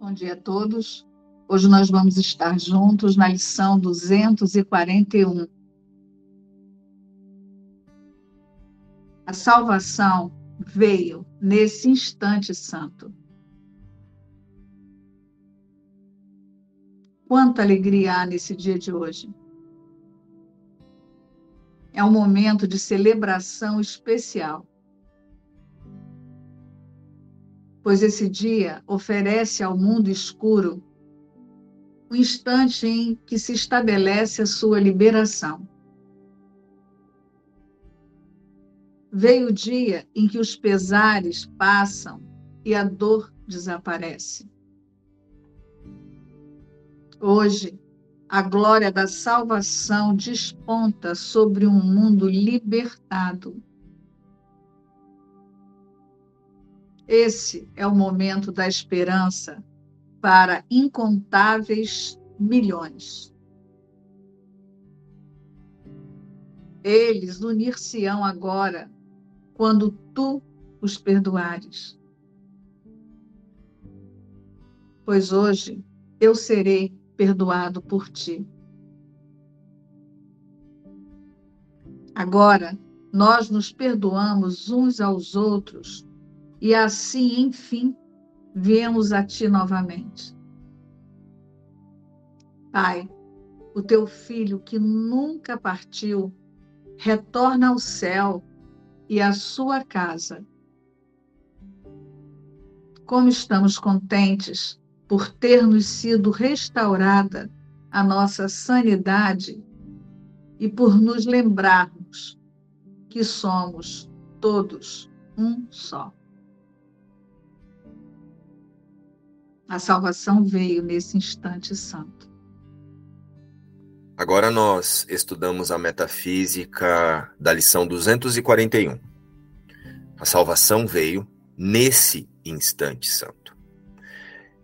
Bom dia a todos. Hoje nós vamos estar juntos na lição 241. A salvação veio nesse instante santo. Quanta alegria há nesse dia de hoje. É um momento de celebração especial. Pois esse dia oferece ao mundo escuro o instante em que se estabelece a sua liberação. Veio o dia em que os pesares passam e a dor desaparece. Hoje, a glória da salvação desponta sobre um mundo libertado. Esse é o momento da esperança para incontáveis milhões. Eles unir-se-ão agora quando tu os perdoares. Pois hoje eu serei perdoado por ti. Agora, nós nos perdoamos uns aos outros e assim, enfim, viemos a ti novamente. Pai, o teu filho que nunca partiu, retorna ao céu e à sua casa. Como estamos contentes por ter-nos sido restaurada a nossa sanidade e por nos lembrarmos que somos todos um só. A salvação veio nesse instante santo. Agora nós estudamos a metafísica da lição 241. A salvação veio nesse instante santo.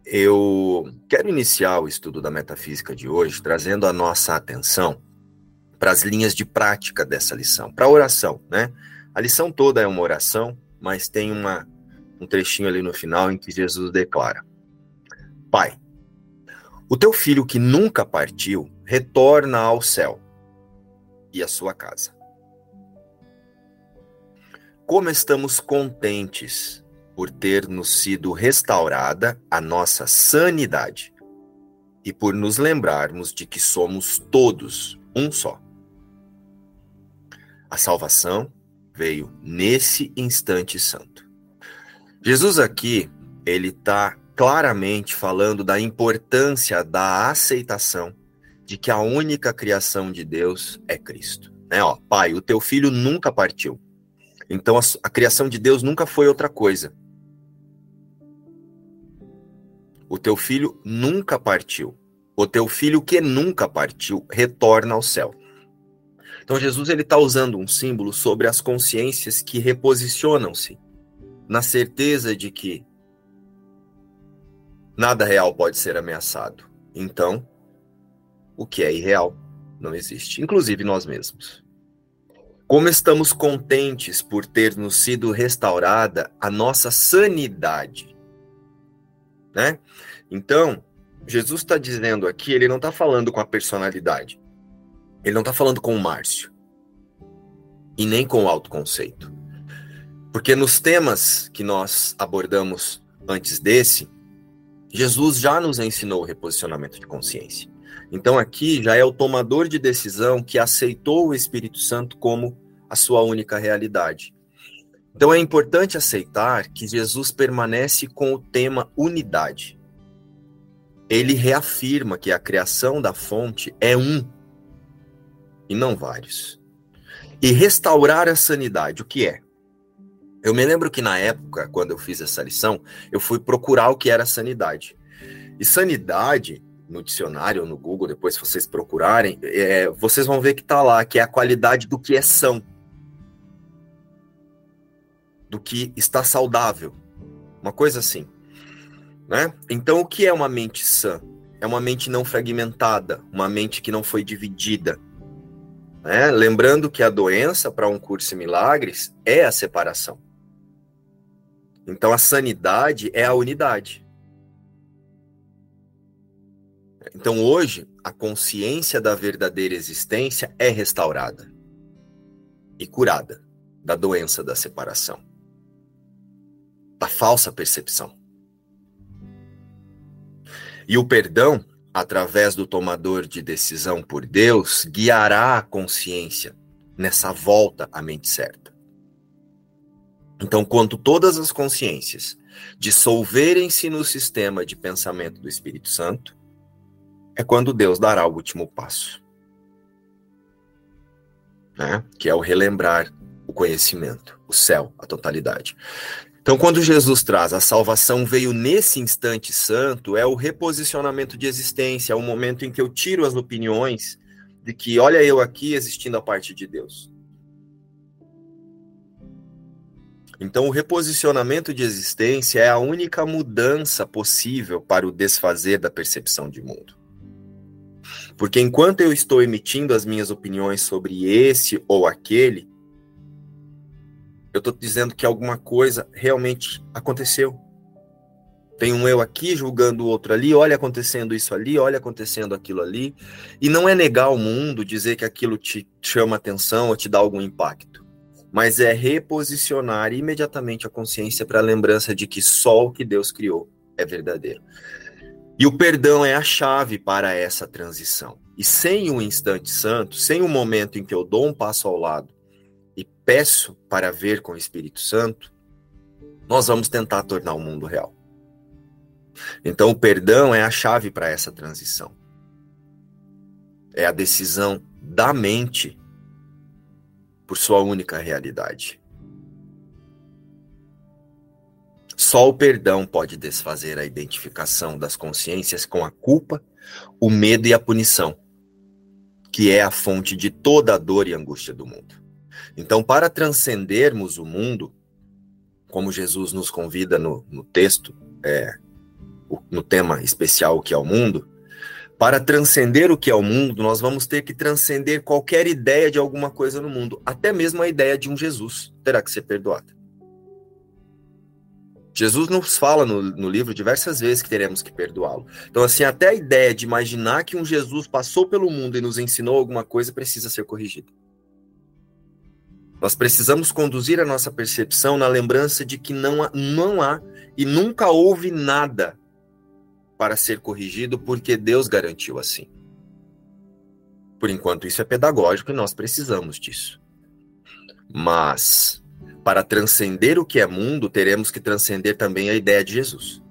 Eu quero iniciar o estudo da metafísica de hoje trazendo a nossa atenção para as linhas de prática dessa lição, para a oração, né? A lição toda é uma oração, mas tem uma, um trechinho ali no final em que Jesus declara: Pai, o teu filho que nunca partiu retorna ao céu e à sua casa. Como estamos contentes por ter nos sido restaurada a nossa sanidade e por nos lembrarmos de que somos todos um só. A salvação veio nesse instante santo. Jesus aqui, ele está claramente falando da importância da aceitação de que a única criação de Deus é Cristo. Né? Ó, pai, o teu filho nunca partiu. Então a, a criação de Deus nunca foi outra coisa o teu filho nunca partiu. O teu filho que nunca partiu retorna ao céu. Então Jesus ele está usando um símbolo sobre as consciências que reposicionam-se na certeza de que nada real pode ser ameaçado. Então, o que é irreal não existe, inclusive nós mesmos. Como estamos contentes por ter nos sido restaurada a nossa sanidade né? Então, Jesus está dizendo aqui, ele não está falando com a personalidade. Ele não está falando com o Márcio. E nem com o autoconceito. Porque nos temas que nós abordamos antes desse, Jesus já nos ensinou o reposicionamento de consciência. Então aqui já é o tomador de decisão que aceitou o Espírito Santo como a sua única realidade. Então é importante aceitar que Jesus permanece com o tema unidade. Ele reafirma que a criação da fonte é um e não vários. E restaurar a sanidade, o que é? Eu me lembro que na época, quando eu fiz essa lição, eu fui procurar o que era sanidade. E sanidade, no dicionário ou no Google, depois se vocês procurarem, é, vocês vão ver que está lá, que é a qualidade do que é são do que está saudável. Uma coisa assim. Né? Então, o que é uma mente sã? É uma mente não fragmentada, uma mente que não foi dividida. Né? Lembrando que a doença, para um curso em milagres, é a separação. Então, a sanidade é a unidade. Então hoje, a consciência da verdadeira existência é restaurada e curada da doença da separação, da falsa percepção. E o perdão, através do tomador de decisão por Deus, guiará a consciência nessa volta à mente certa. Então, quando todas as consciências dissolverem-se no sistema de pensamento do Espírito Santo, é quando Deus dará o último passo. Né? Que é o relembrar o conhecimento, o céu, a totalidade. Então, quando Jesus traz a salvação veio nesse instante santo, é o reposicionamento de existência, é o momento em que eu tiro as opiniões de que, olha eu aqui existindo a parte de Deus. Então, o reposicionamento de existência é a única mudança possível para o desfazer da percepção de mundo. Porque enquanto eu estou emitindo as minhas opiniões sobre esse ou aquele, eu estou dizendo que alguma coisa realmente aconteceu. Tem um eu aqui julgando o outro ali, olha acontecendo isso ali, olha acontecendo aquilo ali. E não é negar o mundo, dizer que aquilo te chama atenção ou te dá algum impacto mas é reposicionar imediatamente a consciência para a lembrança de que só o que Deus criou é verdadeiro. E o perdão é a chave para essa transição. E sem o um instante santo, sem o um momento em que eu dou um passo ao lado e peço para ver com o Espírito Santo, nós vamos tentar tornar o mundo real. Então, o perdão é a chave para essa transição. É a decisão da mente por sua única realidade. Só o perdão pode desfazer a identificação das consciências com a culpa, o medo e a punição, que é a fonte de toda a dor e angústia do mundo. Então, para transcendermos o mundo, como Jesus nos convida no, no texto, é, no tema especial que é o mundo, para transcender o que é o mundo, nós vamos ter que transcender qualquer ideia de alguma coisa no mundo, até mesmo a ideia de um Jesus terá que ser perdoada. Jesus nos fala no, no livro diversas vezes que teremos que perdoá-lo. Então, assim, até a ideia de imaginar que um Jesus passou pelo mundo e nos ensinou alguma coisa precisa ser corrigida. Nós precisamos conduzir a nossa percepção na lembrança de que não há, não há e nunca houve nada para ser corrigido porque Deus garantiu assim. Por enquanto, isso é pedagógico e nós precisamos disso. Mas, para transcender o que é mundo, teremos que transcender também a ideia de Jesus.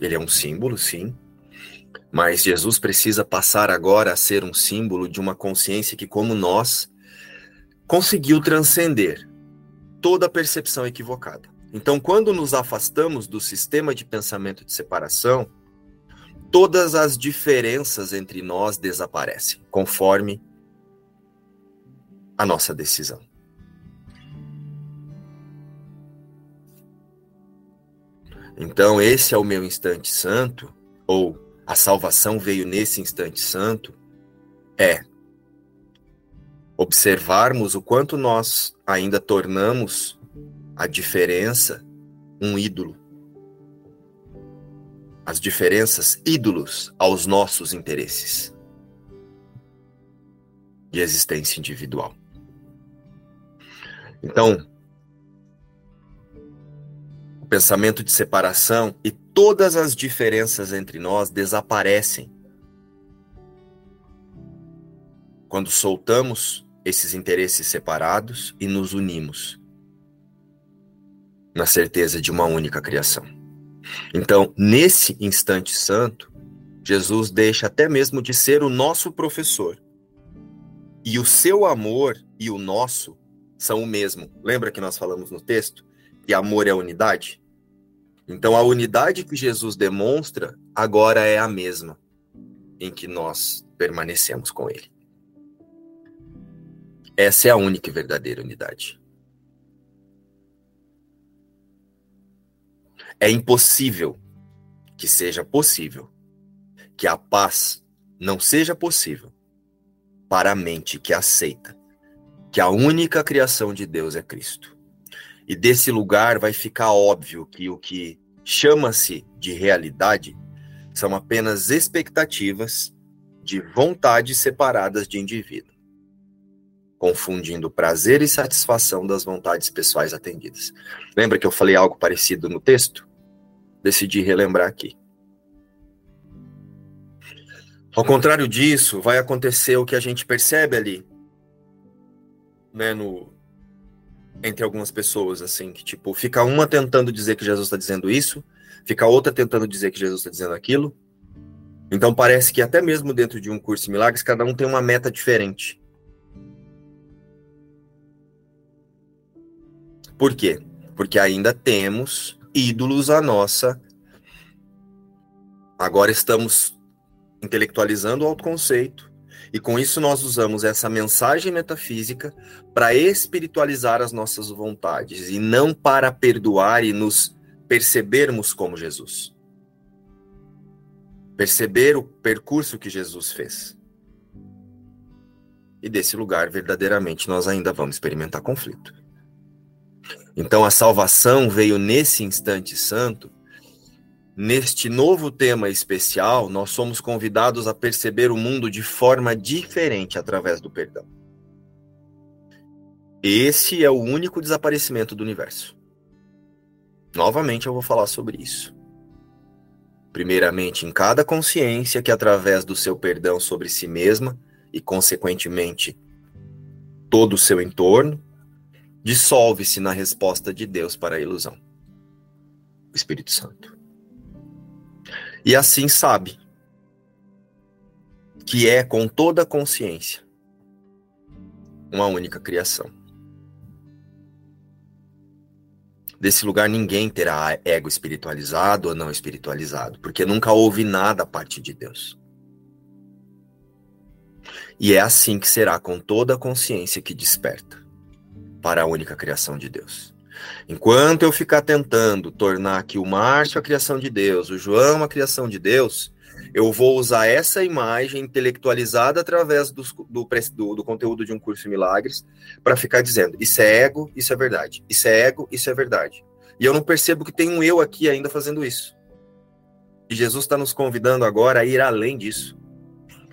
Ele é um símbolo, sim, mas Jesus precisa passar agora a ser um símbolo de uma consciência que, como nós, conseguiu transcender toda a percepção equivocada. Então, quando nos afastamos do sistema de pensamento de separação, todas as diferenças entre nós desaparecem, conforme a nossa decisão. Então, esse é o meu instante santo, ou a salvação veio nesse instante santo, é observarmos o quanto nós ainda tornamos a diferença, um ídolo. As diferenças, ídolos aos nossos interesses de existência individual. Então, o pensamento de separação e todas as diferenças entre nós desaparecem quando soltamos esses interesses separados e nos unimos na certeza de uma única criação. Então, nesse instante santo, Jesus deixa até mesmo de ser o nosso professor. E o seu amor e o nosso são o mesmo. Lembra que nós falamos no texto que amor é unidade? Então, a unidade que Jesus demonstra agora é a mesma em que nós permanecemos com Ele. Essa é a única e verdadeira unidade. É impossível que seja possível que a paz não seja possível para a mente que aceita que a única criação de Deus é Cristo. E desse lugar vai ficar óbvio que o que chama-se de realidade são apenas expectativas de vontades separadas de indivíduo, confundindo prazer e satisfação das vontades pessoais atendidas. Lembra que eu falei algo parecido no texto? Decidi relembrar aqui. Ao contrário disso, vai acontecer o que a gente percebe ali, né, no, entre algumas pessoas, assim, que tipo, fica uma tentando dizer que Jesus está dizendo isso, fica outra tentando dizer que Jesus está dizendo aquilo. Então parece que até mesmo dentro de um curso de milagres, cada um tem uma meta diferente. Por quê? Porque ainda temos ídolos à nossa. Agora estamos intelectualizando o autoconceito, e com isso nós usamos essa mensagem metafísica para espiritualizar as nossas vontades e não para perdoar e nos percebermos como Jesus. Perceber o percurso que Jesus fez. E desse lugar, verdadeiramente, nós ainda vamos experimentar conflito. Então, a salvação veio nesse instante santo Neste novo tema especial, nós somos convidados a perceber o mundo de forma diferente através do perdão. Esse é o único desaparecimento do universo. Novamente eu vou falar sobre isso. Primeiramente, em cada consciência que, através do seu perdão sobre si mesma e, consequentemente, todo o seu entorno, dissolve-se na resposta de Deus para a ilusão o Espírito Santo e assim sabe que é com toda a consciência uma única criação. Desse lugar ninguém terá ego espiritualizado ou não espiritualizado, porque nunca houve nada a partir de Deus. E é assim que será com toda a consciência que desperta para a única criação de Deus. Enquanto eu ficar tentando tornar aqui o Márcio a criação de Deus, o João a criação de Deus, eu vou usar essa imagem intelectualizada através do, do, do, do conteúdo de um curso de milagres para ficar dizendo: isso é ego, isso é verdade. Isso é ego, isso é verdade. E eu não percebo que tem um eu aqui ainda fazendo isso. E Jesus está nos convidando agora a ir além disso.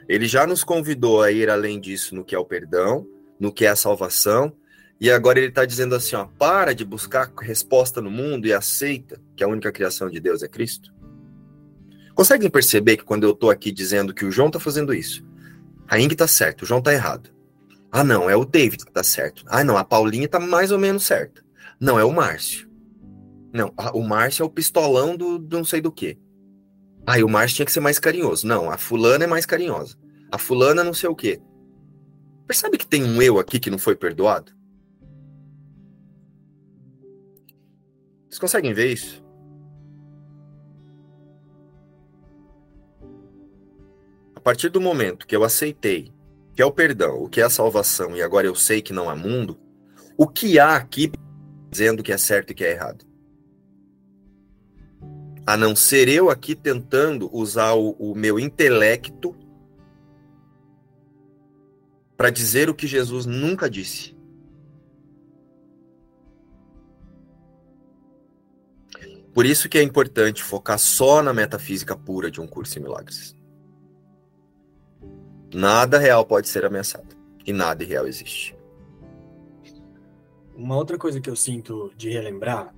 Ele já nos convidou a ir além disso no que é o perdão, no que é a salvação, e agora ele está dizendo assim: ó, para de buscar resposta no mundo e aceita que a única criação de Deus é Cristo. Conseguem perceber que quando eu estou aqui dizendo que o João está fazendo isso, a Ing está certo, o João está errado. Ah, não, é o David que está certo. Ah, não, a Paulinha está mais ou menos certa. Não, é o Márcio. Não, o Márcio é o pistolão do, do não sei do que. Ah, e o Márcio tinha que ser mais carinhoso. Não, a fulana é mais carinhosa. A fulana não sei o quê. Percebe que tem um eu aqui que não foi perdoado? Vocês conseguem ver isso? A partir do momento que eu aceitei que é o perdão, o que é a salvação, e agora eu sei que não há mundo, o que há aqui dizendo que é certo e que é errado? A não ser eu aqui tentando usar o, o meu intelecto para dizer o que Jesus nunca disse. Por isso que é importante focar só na metafísica pura de um curso em milagres. Nada real pode ser ameaçado. E nada irreal existe. Uma outra coisa que eu sinto de relembrar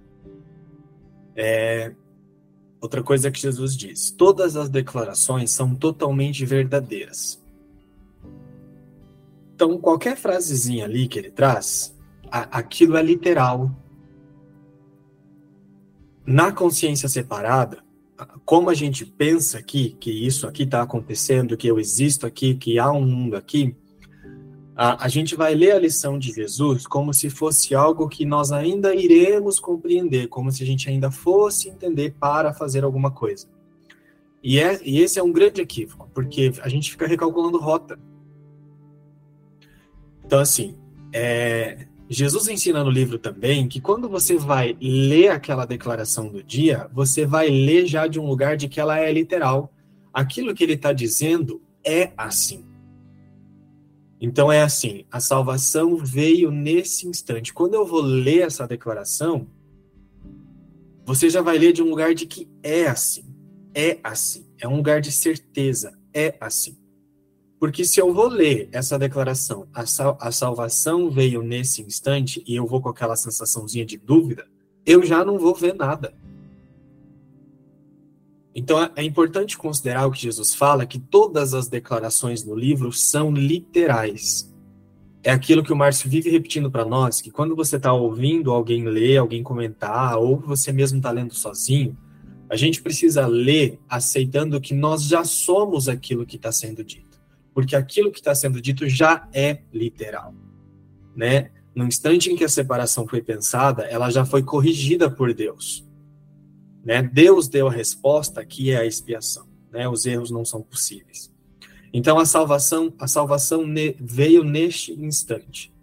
é outra coisa que Jesus diz: todas as declarações são totalmente verdadeiras. Então, qualquer frasezinha ali que ele traz, aquilo é literal, na consciência separada, como a gente pensa aqui, que isso aqui está acontecendo, que eu existo aqui, que há um mundo aqui, a, a gente vai ler a lição de Jesus como se fosse algo que nós ainda iremos compreender, como se a gente ainda fosse entender para fazer alguma coisa. E, é, e esse é um grande equívoco, porque a gente fica recalculando rota. Então, assim, é, Jesus ensina no livro também que quando você vai ler aquela declaração do dia, você vai ler já de um lugar de que ela é literal. Aquilo que ele está dizendo é assim. Então é assim: a salvação veio nesse instante. Quando eu vou ler essa declaração, você já vai ler de um lugar de que é assim. É assim. É um lugar de certeza. É assim. Porque se eu vou ler essa declaração, a, sal, a salvação veio nesse instante, e eu vou com aquela sensaçãozinha de dúvida, eu já não vou ver nada. Então é, é importante considerar o que Jesus fala, que todas as declarações no livro são literais. É aquilo que o Márcio vive repetindo para nós, que quando você está ouvindo alguém ler, alguém comentar, ou você mesmo está lendo sozinho, a gente precisa ler aceitando que nós já somos aquilo que está sendo dito. Porque aquilo que está sendo dito já é literal. Né? No instante em que a separação foi pensada, ela já foi corrigida por Deus. Né? Deus deu a resposta que é a expiação. Né? Os erros não são possíveis. Então a salvação, a salvação ne veio neste instante.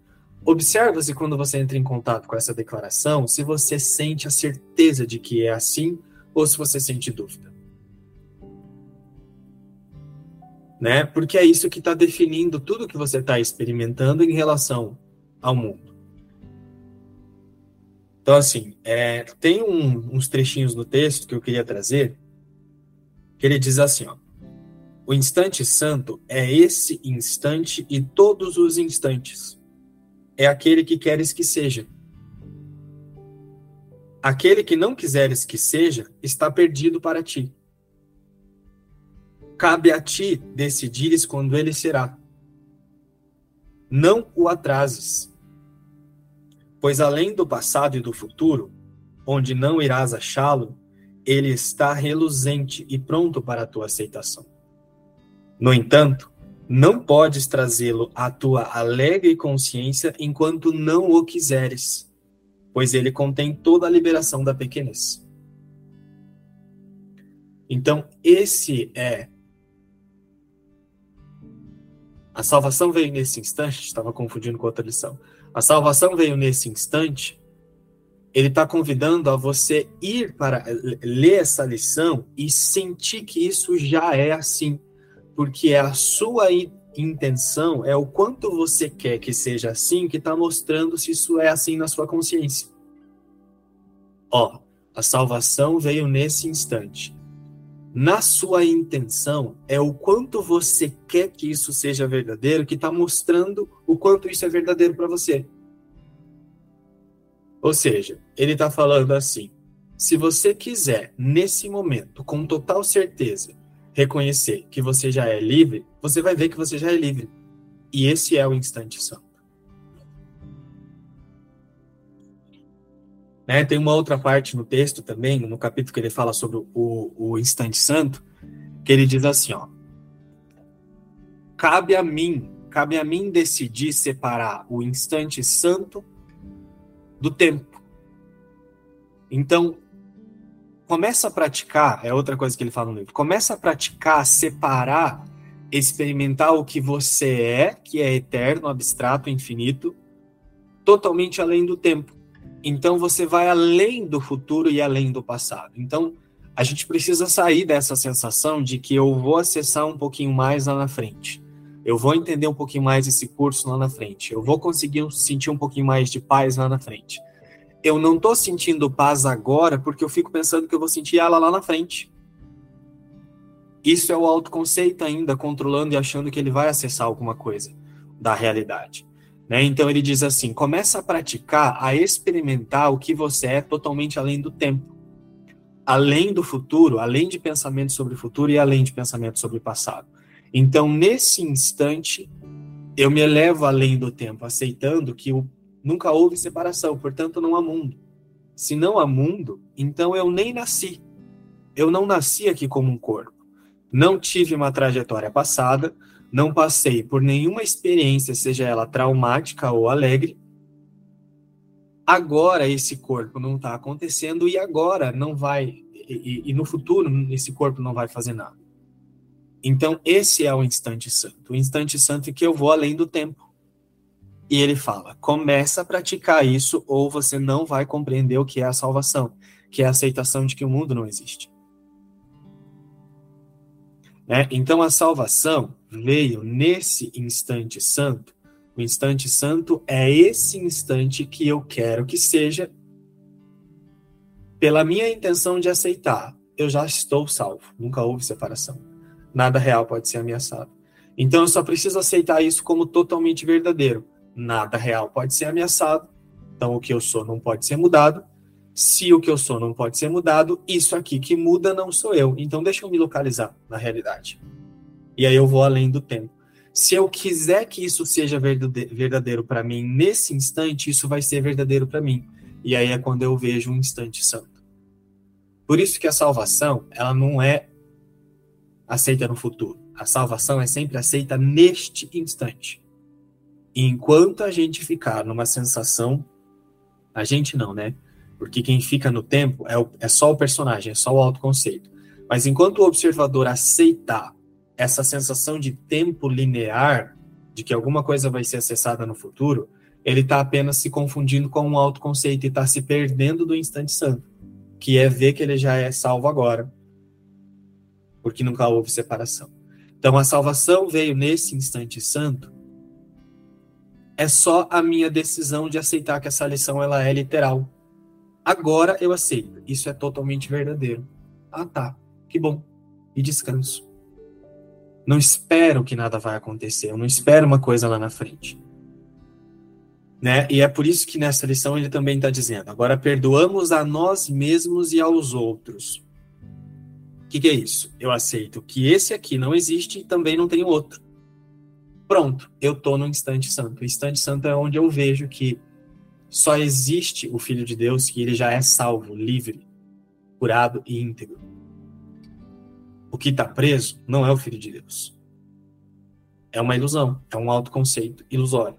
Observa-se quando você entra em contato com essa declaração, se você sente a certeza de que é assim ou se você sente dúvida. Né? Porque é isso que está definindo tudo que você está experimentando em relação ao mundo. Então, assim, é, tem um, uns trechinhos no texto que eu queria trazer, que ele diz assim, ó, o instante santo é esse instante e todos os instantes. É aquele que queres que seja. Aquele que não quiseres que seja está perdido para ti. Cabe a ti decidires quando ele será. Não o atrases Pois além do passado e do futuro, onde não irás achá-lo, ele está reluzente e pronto para a tua aceitação. No entanto, não podes trazê-lo à tua alegre consciência enquanto não o quiseres, pois ele contém toda a liberação da pequenez. Então, esse é. A salvação veio nesse instante, estava confundindo com outra lição. A salvação veio nesse instante. Ele está convidando a você ir para ler essa lição e sentir que isso já é assim, porque é a sua intenção, é o quanto você quer que seja assim, que está mostrando se isso é assim na sua consciência. Ó, a salvação veio nesse instante. Na sua intenção, é o quanto você quer que isso seja verdadeiro que está mostrando o quanto isso é verdadeiro para você. Ou seja, ele está falando assim: se você quiser, nesse momento, com total certeza, reconhecer que você já é livre, você vai ver que você já é livre. E esse é o instante santo. Né? Tem uma outra parte no texto também, no capítulo que ele fala sobre o, o instante santo, que ele diz assim, ó, cabe a mim, cabe a mim decidir separar o instante santo do tempo. Então, começa a praticar, é outra coisa que ele fala no livro, começa a praticar, separar, experimentar o que você é, que é eterno, abstrato, infinito, totalmente além do tempo. Então você vai além do futuro e além do passado. Então a gente precisa sair dessa sensação de que eu vou acessar um pouquinho mais lá na frente. Eu vou entender um pouquinho mais esse curso lá na frente. Eu vou conseguir sentir um pouquinho mais de paz lá na frente. Eu não estou sentindo paz agora porque eu fico pensando que eu vou sentir ela lá na frente. Isso é o autoconceito ainda, controlando e achando que ele vai acessar alguma coisa da realidade. Né? Então ele diz assim: começa a praticar, a experimentar o que você é totalmente além do tempo, além do futuro, além de pensamento sobre o futuro e além de pensamento sobre o passado. Então, nesse instante, eu me elevo além do tempo, aceitando que nunca houve separação, portanto, não há mundo. Se não há mundo, então eu nem nasci. Eu não nasci aqui como um corpo. Não tive uma trajetória passada, não passei por nenhuma experiência, seja ela traumática ou alegre. Agora esse corpo não está acontecendo e agora não vai, e, e, no futuro esse corpo não vai fazer nada. Então esse é o instante santo, o instante santo em que eu vou além do tempo. E ele fala: começa a praticar isso ou você não vai compreender o que é a salvação, que é a aceitação de que o mundo não existe. Né? Então a salvação veio nesse instante santo. O instante santo é esse instante que eu quero que seja. pela minha intenção de aceitar, eu já estou salvo. Nunca houve separação. Nada real pode ser ameaçado. Então eu só preciso aceitar isso como totalmente verdadeiro. Nada real pode ser ameaçado. Então o que eu sou não pode ser mudado. Se o que eu sou não pode ser mudado, isso aqui que muda não sou eu. Então deixa eu me localizar na realidade. E aí eu vou além do tempo. Se eu quiser que isso seja verdadeiro para mim nesse instante, isso vai ser verdadeiro para mim. E aí é quando eu vejo um instante santo. Por isso que a salvação, ela não é aceita no futuro. A salvação é sempre aceita neste instante. E enquanto a gente ficar numa sensação, a gente não, né? Porque quem fica no tempo é, o, é só o personagem, é só o autoconceito. Mas enquanto o observador aceitar essa sensação de tempo linear, de que alguma coisa vai ser acessada no futuro, ele está apenas se confundindo com um autoconceito e está se perdendo do instante santo, que é ver que ele já é salvo agora, porque nunca houve separação. Então a salvação veio nesse instante santo. É só a minha decisão de aceitar que essa lição ela é literal. Agora eu aceito. Isso é totalmente verdadeiro. Ah, tá. Que bom. E descanso. Não espero que nada vai acontecer, eu não espero uma coisa lá na frente. Né? E é por isso que nessa lição ele também está dizendo: agora perdoamos a nós mesmos e aos outros. O que, que é isso? Eu aceito que esse aqui não existe e também não tem outro. Pronto, eu estou no instante santo. O instante santo é onde eu vejo que só existe o Filho de Deus, que ele já é salvo, livre, curado e íntegro o que está preso não é o Filho de Deus. É uma ilusão, é um autoconceito ilusório.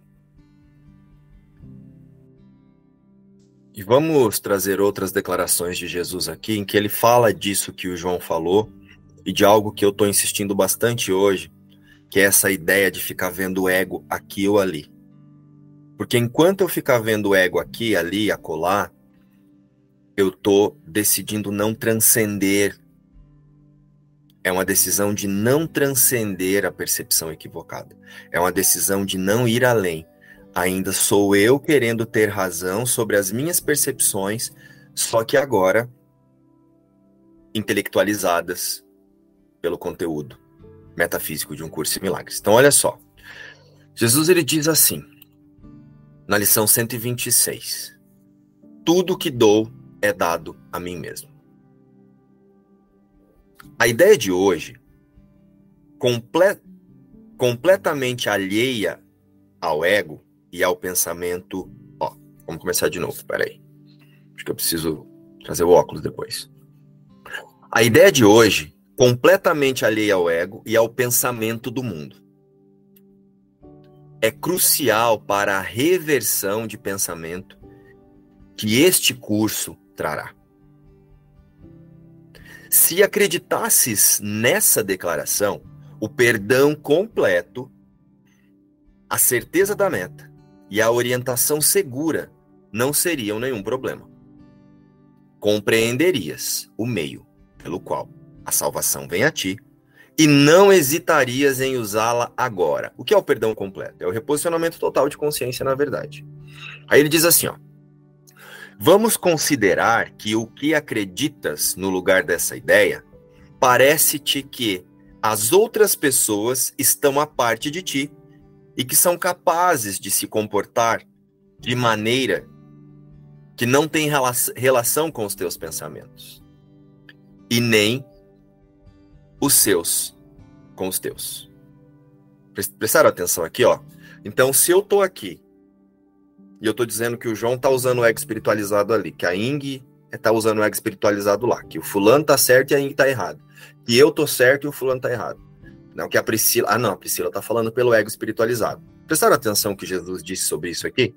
E vamos trazer outras declarações de Jesus aqui, em que ele fala disso que o João falou e de algo que eu estou insistindo bastante hoje, que é essa ideia de ficar vendo o ego aqui ou ali. Porque enquanto eu ficar vendo o ego aqui, ali, acolá, eu estou decidindo não transcender é uma decisão de não transcender a percepção equivocada. É uma decisão de não ir além. Ainda sou eu querendo ter razão sobre as minhas percepções, só que agora intelectualizadas pelo conteúdo metafísico de um curso em milagres. Então, olha só. Jesus ele diz assim, na lição 126: Tudo que dou é dado a mim mesmo. A ideia de hoje, comple completamente alheia ao ego e ao pensamento. Ó, vamos começar de novo, peraí. Acho que eu preciso trazer o óculos depois. A ideia de hoje, completamente alheia ao ego e ao pensamento do mundo. É crucial para a reversão de pensamento que este curso trará. Se acreditasses nessa declaração, o perdão completo, a certeza da meta e a orientação segura não seriam nenhum problema. Compreenderias o meio pelo qual a salvação vem a ti e não hesitarias em usá-la agora. O que é o perdão completo? É o reposicionamento total de consciência na verdade. Aí ele diz assim, ó: Vamos considerar que o que acreditas no lugar dessa ideia parece-te que as outras pessoas estão à parte de ti e que são capazes de se comportar de maneira que não tem relação com os teus pensamentos e nem os seus com os teus. Prestaram atenção aqui, ó? Então, se eu tô aqui e eu tô dizendo que o João tá usando o ego espiritualizado ali, que a Ing tá usando o ego espiritualizado lá, que o fulano tá certo e a Ing tá errado. Que eu tô certo e o fulano tá errado. Não, que a Priscila. Ah, não, a Priscila tá falando pelo ego espiritualizado. Prestaram atenção que Jesus disse sobre isso aqui?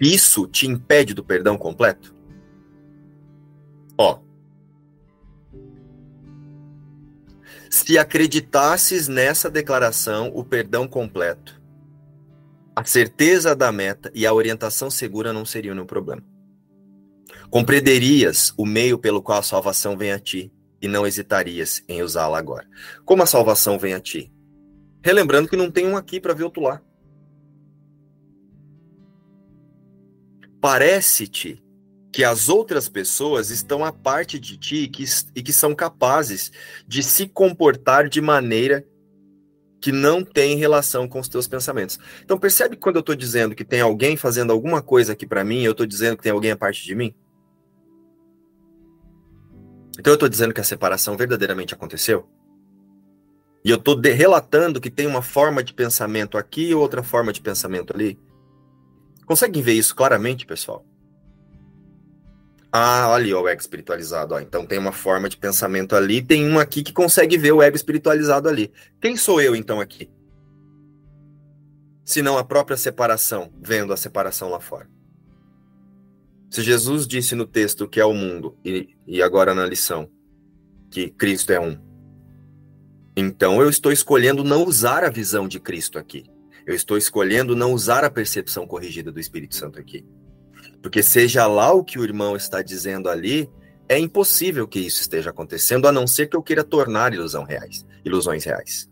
Isso te impede do perdão completo? Ó. Se acreditasses nessa declaração, o perdão completo a certeza da meta e a orientação segura não seriam nenhum problema. Compreenderias o meio pelo qual a salvação vem a ti e não hesitarias em usá-la agora. Como a salvação vem a ti? Relembrando que não tem um aqui para ver outro lá. Parece-te que as outras pessoas estão à parte de ti e que, e que são capazes de se comportar de maneira que não tem relação com os teus pensamentos. Então percebe quando eu estou dizendo que tem alguém fazendo alguma coisa aqui para mim, eu estou dizendo que tem alguém à parte de mim? Então eu estou dizendo que a separação verdadeiramente aconteceu? E eu estou relatando que tem uma forma de pensamento aqui e outra forma de pensamento ali? Conseguem ver isso claramente, pessoal? Ah, olha ali ó, o ego espiritualizado. Ó. Então tem uma forma de pensamento ali, tem um aqui que consegue ver o ego espiritualizado ali. Quem sou eu então aqui? Se não a própria separação, vendo a separação lá fora. Se Jesus disse no texto que é o mundo, e, e agora na lição, que Cristo é um, então eu estou escolhendo não usar a visão de Cristo aqui. Eu estou escolhendo não usar a percepção corrigida do Espírito Santo aqui. Porque seja lá o que o irmão está dizendo ali, é impossível que isso esteja acontecendo, a não ser que eu queira tornar ilusão reais, ilusões reais.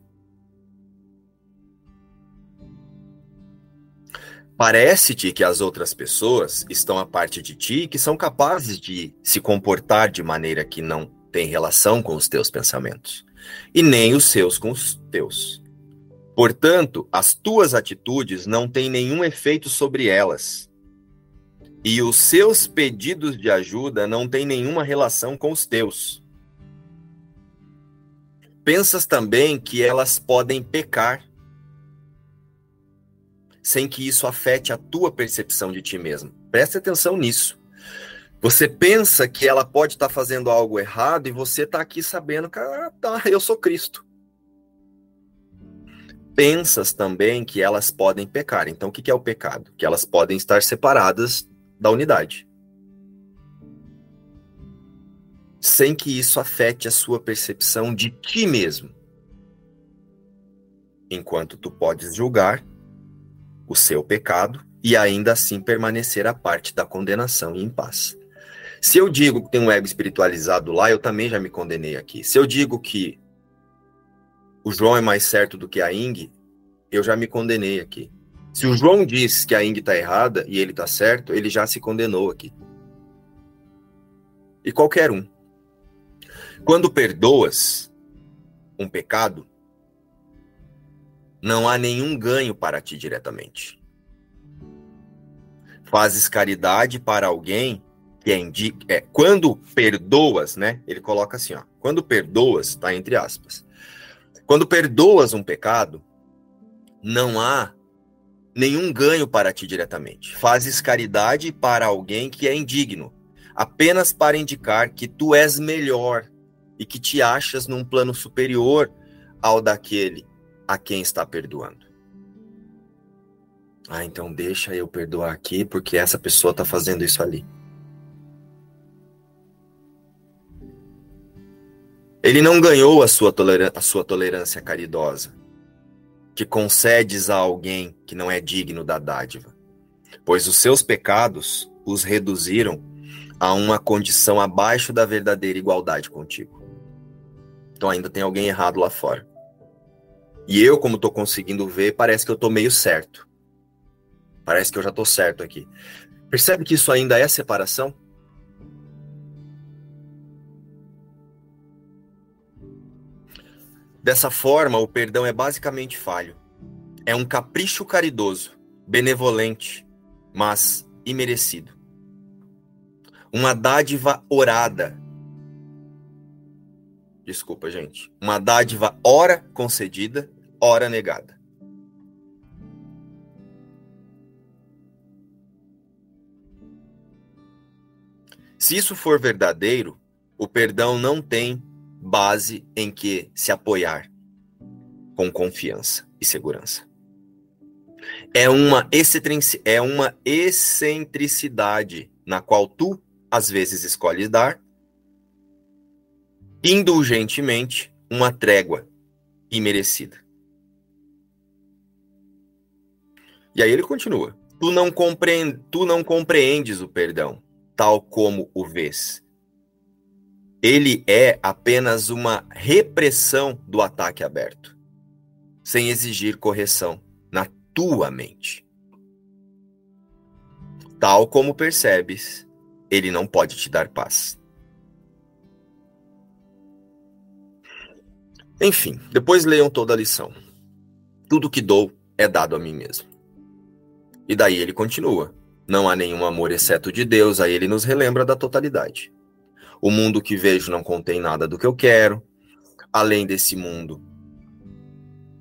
Parece-te que as outras pessoas estão à parte de ti e que são capazes de se comportar de maneira que não tem relação com os teus pensamentos, e nem os seus com os teus. Portanto, as tuas atitudes não têm nenhum efeito sobre elas e os seus pedidos de ajuda não têm nenhuma relação com os teus. Pensas também que elas podem pecar, sem que isso afete a tua percepção de ti mesmo. Preste atenção nisso. Você pensa que ela pode estar tá fazendo algo errado e você está aqui sabendo que ah, tá, eu sou Cristo. Pensas também que elas podem pecar. Então, o que é o pecado? Que elas podem estar separadas da unidade. Sem que isso afete a sua percepção de ti mesmo. Enquanto tu podes julgar o seu pecado e ainda assim permanecer a parte da condenação e em paz. Se eu digo que tem um ego espiritualizado lá, eu também já me condenei aqui. Se eu digo que o João é mais certo do que a Ing, eu já me condenei aqui. Se o João diz que a Ing está errada e ele está certo, ele já se condenou aqui. E qualquer um. Quando perdoas um pecado, não há nenhum ganho para ti diretamente. Fazes caridade para alguém que é, indica, é quando perdoas, né? Ele coloca assim, ó. Quando perdoas, tá entre aspas. Quando perdoas um pecado, não há nenhum ganho para ti diretamente. Fazes caridade para alguém que é indigno, apenas para indicar que tu és melhor e que te achas num plano superior ao daquele a quem está perdoando. Ah, então deixa eu perdoar aqui porque essa pessoa está fazendo isso ali. Ele não ganhou a sua, a sua tolerância caridosa que concedes a alguém que não é digno da dádiva, pois os seus pecados os reduziram a uma condição abaixo da verdadeira igualdade contigo. Então ainda tem alguém errado lá fora. E eu, como estou conseguindo ver, parece que eu estou meio certo. Parece que eu já estou certo aqui. Percebe que isso ainda é separação? Dessa forma, o perdão é basicamente falho. É um capricho caridoso, benevolente, mas imerecido. Uma dádiva orada. Desculpa, gente. Uma dádiva ora concedida, ora negada. Se isso for verdadeiro, o perdão não tem base em que se apoiar com confiança e segurança. É uma, é uma excentricidade na qual tu, às vezes, escolhes dar, indulgentemente, uma trégua imerecida. E aí ele continua: tu não, tu não compreendes o perdão, tal como o vês ele é apenas uma repressão do ataque aberto, sem exigir correção na tua mente. Tal como percebes ele não pode te dar paz. Enfim, depois leiam toda a lição. Tudo que dou é dado a mim mesmo. E daí ele continua. Não há nenhum amor exceto de Deus, aí ele nos relembra da totalidade. O mundo que vejo não contém nada do que eu quero. Além desse mundo,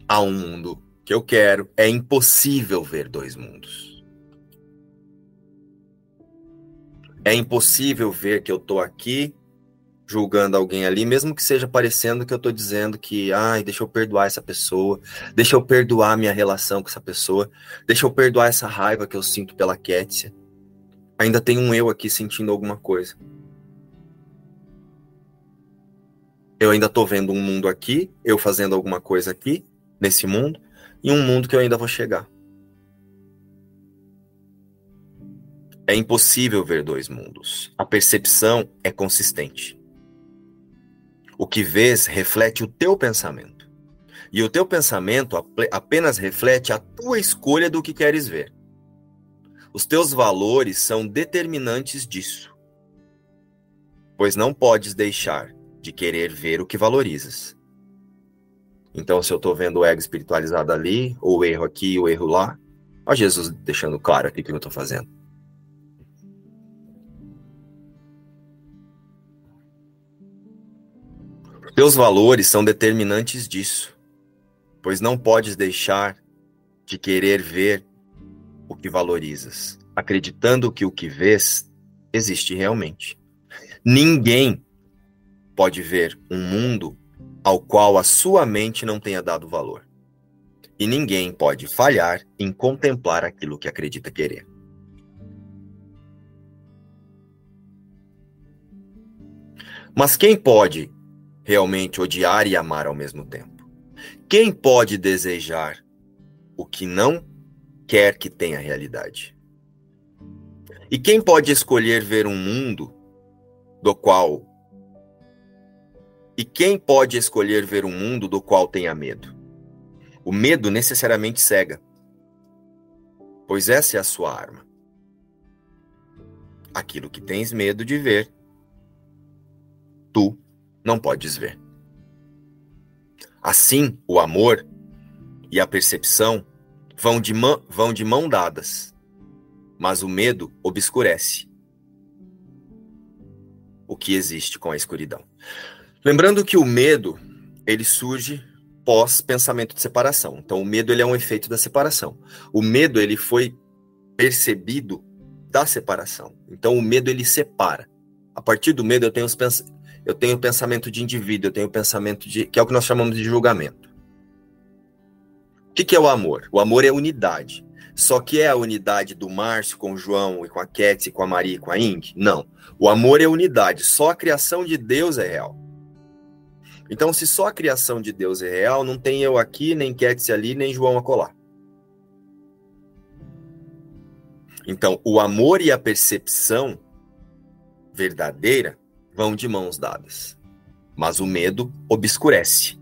há um mundo que eu quero. É impossível ver dois mundos. É impossível ver que eu estou aqui julgando alguém ali, mesmo que seja parecendo que eu estou dizendo que, ai, deixa eu perdoar essa pessoa, deixa eu perdoar minha relação com essa pessoa, deixa eu perdoar essa raiva que eu sinto pela Kétia. Ainda tem um eu aqui sentindo alguma coisa. Eu ainda estou vendo um mundo aqui, eu fazendo alguma coisa aqui, nesse mundo, e um mundo que eu ainda vou chegar. É impossível ver dois mundos. A percepção é consistente. O que vês reflete o teu pensamento. E o teu pensamento apenas reflete a tua escolha do que queres ver. Os teus valores são determinantes disso. Pois não podes deixar de querer ver o que valorizas. Então, se eu estou vendo o ego espiritualizado ali, ou o erro aqui, o erro lá, olha Jesus deixando claro aqui o que eu estou fazendo. Teus valores são determinantes disso, pois não podes deixar de querer ver o que valorizas, acreditando que o que vês existe realmente. Ninguém pode ver um mundo ao qual a sua mente não tenha dado valor. E ninguém pode falhar em contemplar aquilo que acredita querer. Mas quem pode realmente odiar e amar ao mesmo tempo. Quem pode desejar o que não quer que tenha realidade? E quem pode escolher ver um mundo do qual e quem pode escolher ver um mundo do qual tenha medo? O medo necessariamente cega, pois essa é a sua arma. Aquilo que tens medo de ver, tu não podes ver. Assim, o amor e a percepção vão de, mão, vão de mão dadas, mas o medo obscurece o que existe com a escuridão. Lembrando que o medo, ele surge pós pensamento de separação. Então o medo ele é um efeito da separação. O medo ele foi percebido da separação. Então o medo ele separa. A partir do medo eu tenho os, pens eu tenho pensamento de indivíduo, eu tenho pensamento de. que é o que nós chamamos de julgamento. O que, que é o amor? O amor é unidade. Só que é a unidade do Márcio com o João e com a Ketsi, com a Maria e com a Ing? Não. O amor é unidade. Só a criação de Deus é real. Então, se só a criação de Deus é real, não tem eu aqui, nem Ketsi ali, nem João acolá. Então, o amor e a percepção verdadeira vão de mãos dadas. Mas o medo obscurece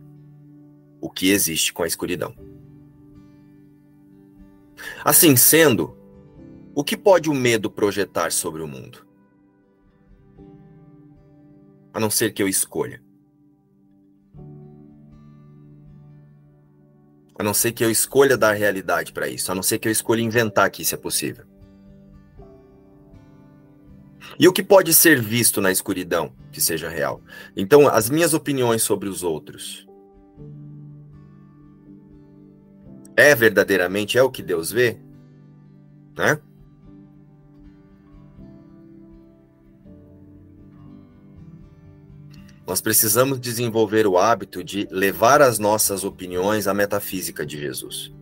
o que existe com a escuridão. Assim sendo, o que pode o medo projetar sobre o mundo? A não ser que eu escolha. A não ser que eu escolha dar realidade para isso. A não ser que eu escolha inventar que isso é possível. E o que pode ser visto na escuridão que seja real? Então, as minhas opiniões sobre os outros. É verdadeiramente é o que Deus vê? Né? Nós precisamos desenvolver o hábito de levar as nossas opiniões à metafísica de Jesus.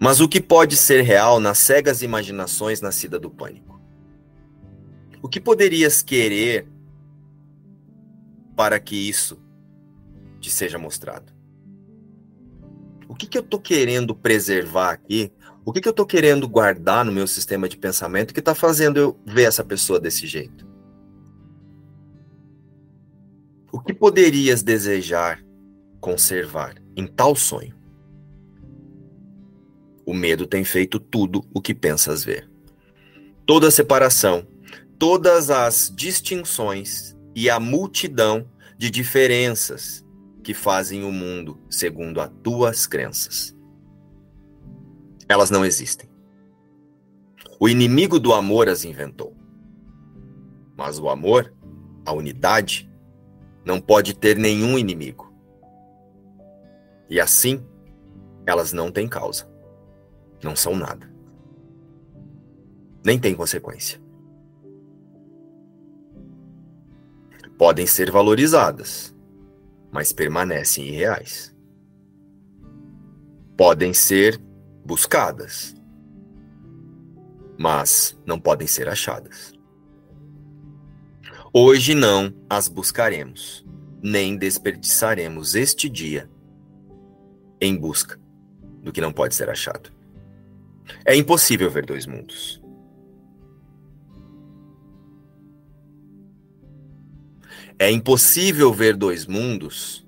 Mas o que pode ser real nas cegas imaginações nascida do pânico? O que poderias querer para que isso te seja mostrado? O que, que eu estou querendo preservar aqui? O que, que eu estou querendo guardar no meu sistema de pensamento que está fazendo eu ver essa pessoa desse jeito? O que poderias desejar conservar em tal sonho? O medo tem feito tudo o que pensas ver. Toda a separação, todas as distinções e a multidão de diferenças que fazem o mundo segundo as tuas crenças. Elas não existem. O inimigo do amor as inventou. Mas o amor, a unidade, não pode ter nenhum inimigo. E assim, elas não têm causa. Não são nada. Nem têm consequência. Podem ser valorizadas, mas permanecem irreais. Podem ser buscadas, mas não podem ser achadas. Hoje não as buscaremos, nem desperdiçaremos este dia em busca do que não pode ser achado. É impossível ver dois mundos. É impossível ver dois mundos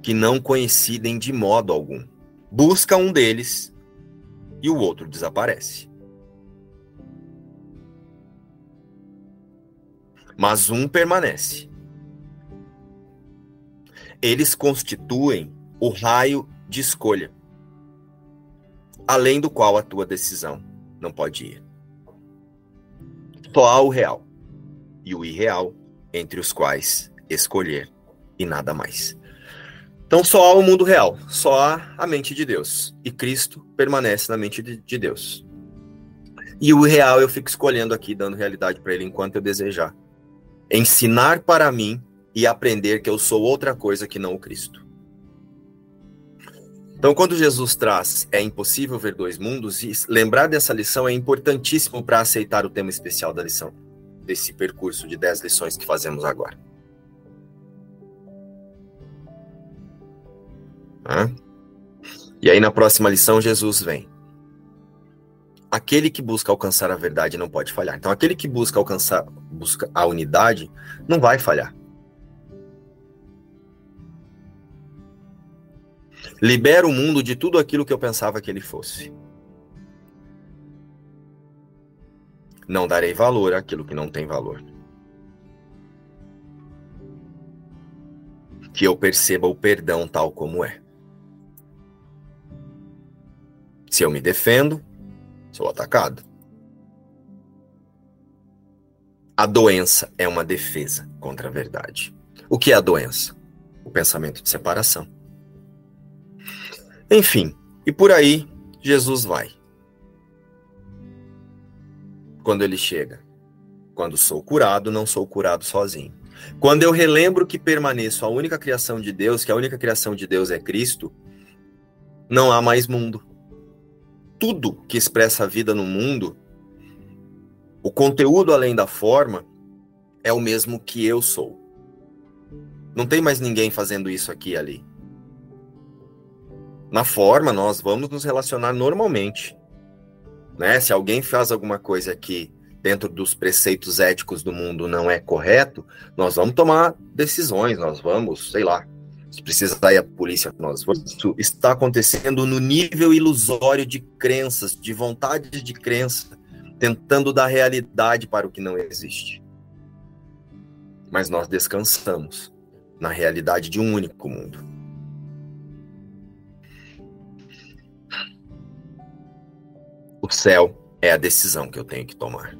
que não coincidem de modo algum. Busca um deles e o outro desaparece. Mas um permanece. Eles constituem o raio de escolha, além do qual a tua decisão não pode ir. Só há o real e o irreal entre os quais escolher e nada mais. Então só há o mundo real, só há a mente de Deus. E Cristo permanece na mente de Deus. E o real eu fico escolhendo aqui, dando realidade para ele enquanto eu desejar. Ensinar para mim e aprender que eu sou outra coisa que não o Cristo. Então, quando Jesus traz é impossível ver dois mundos, e lembrar dessa lição é importantíssimo para aceitar o tema especial da lição, desse percurso de dez lições que fazemos agora. E aí na próxima lição Jesus vem. Aquele que busca alcançar a verdade não pode falhar. Então aquele que busca alcançar busca a unidade não vai falhar. Libera o mundo de tudo aquilo que eu pensava que ele fosse. Não darei valor àquilo que não tem valor. Que eu perceba o perdão tal como é. Se eu me defendo, sou atacado. A doença é uma defesa contra a verdade. O que é a doença? O pensamento de separação. Enfim, e por aí Jesus vai. Quando ele chega. Quando sou curado, não sou curado sozinho. Quando eu relembro que permaneço a única criação de Deus, que a única criação de Deus é Cristo, não há mais mundo tudo que expressa a vida no mundo, o conteúdo além da forma, é o mesmo que eu sou. Não tem mais ninguém fazendo isso aqui e ali. Na forma, nós vamos nos relacionar normalmente. Né? Se alguém faz alguma coisa aqui dentro dos preceitos éticos do mundo não é correto, nós vamos tomar decisões, nós vamos, sei lá, se precisar a polícia nós. Isso está acontecendo no nível ilusório de crenças, de vontade de crença, tentando dar realidade para o que não existe. Mas nós descansamos na realidade de um único mundo. O céu é a decisão que eu tenho que tomar.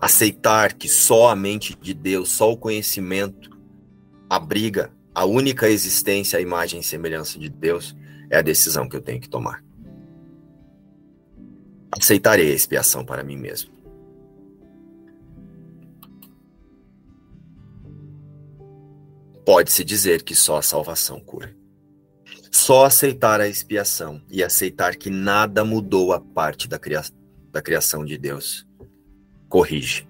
Aceitar que só a mente de Deus, só o conhecimento abriga a única existência, a imagem e semelhança de Deus, é a decisão que eu tenho que tomar. Aceitarei a expiação para mim mesmo. Pode-se dizer que só a salvação cura. Só aceitar a expiação e aceitar que nada mudou a parte da, cria da criação de Deus corrige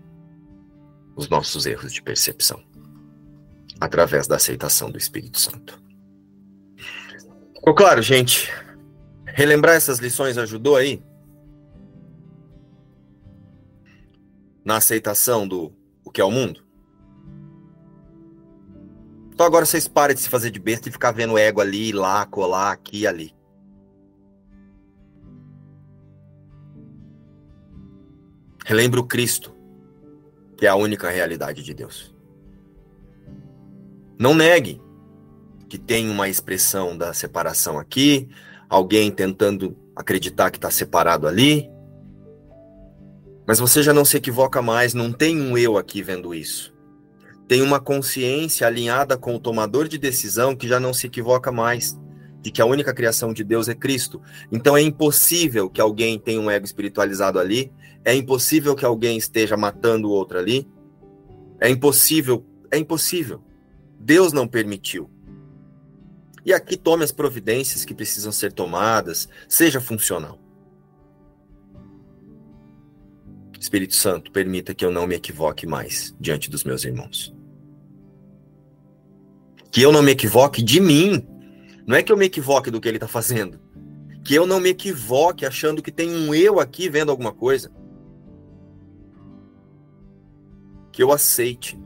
os nossos erros de percepção através da aceitação do Espírito Santo. Ficou claro, gente? Relembrar essas lições ajudou aí? Na aceitação do o que é o mundo? Então agora vocês parem de se fazer de besta e ficar vendo ego ali, lá, colar, aqui e ali. Relembre o Cristo, que é a única realidade de Deus. Não negue que tem uma expressão da separação aqui, alguém tentando acreditar que está separado ali. Mas você já não se equivoca mais, não tem um eu aqui vendo isso. Tem uma consciência alinhada com o tomador de decisão que já não se equivoca mais, de que a única criação de Deus é Cristo. Então é impossível que alguém tenha um ego espiritualizado ali, é impossível que alguém esteja matando o outro ali. É impossível, é impossível. Deus não permitiu. E aqui tome as providências que precisam ser tomadas, seja funcional. Espírito Santo, permita que eu não me equivoque mais diante dos meus irmãos. Que eu não me equivoque de mim. Não é que eu me equivoque do que ele está fazendo. Que eu não me equivoque achando que tem um eu aqui vendo alguma coisa. Que eu aceite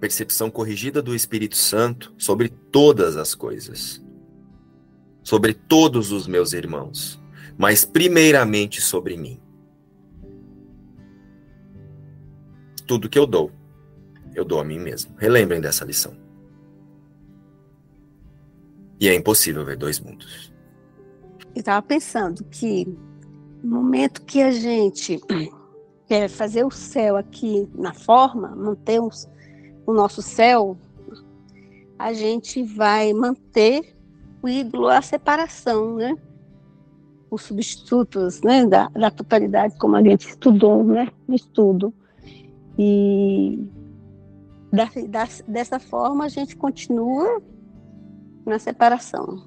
percepção corrigida do Espírito Santo sobre todas as coisas. Sobre todos os meus irmãos. Mas primeiramente sobre mim. Tudo que eu dou, eu dou a mim mesmo. Relembrem dessa lição. E é impossível ver dois mundos. Eu estava pensando que no momento que a gente quer fazer o céu aqui na forma, manter o nosso céu, a gente vai manter o ídolo a separação, né? Os substitutos né? da, da totalidade, como a gente estudou né? no estudo. E da, da, dessa forma a gente continua na separação.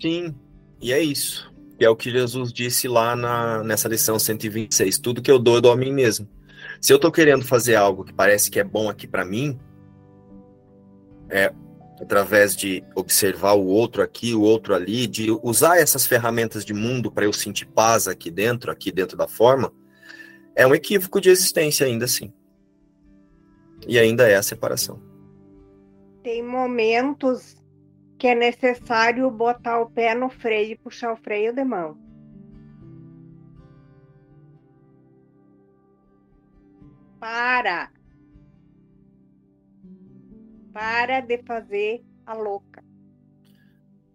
Sim, e é isso. E é o que Jesus disse lá na, nessa lição 126. Tudo que eu dou, eu dou a mim mesmo. Se eu estou querendo fazer algo que parece que é bom aqui para mim, é através de observar o outro aqui, o outro ali, de usar essas ferramentas de mundo para eu sentir paz aqui dentro, aqui dentro da forma, é um equívoco de existência ainda assim. E ainda é a separação. Tem momentos que é necessário botar o pé no freio e puxar o freio de mão. Para. Para de fazer a louca.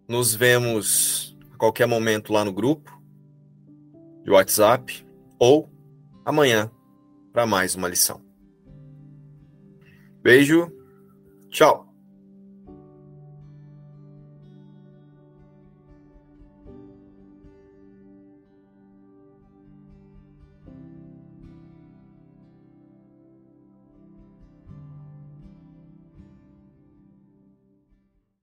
Nos vemos a qualquer momento lá no grupo de WhatsApp ou amanhã para mais uma lição. Beijo, tchau.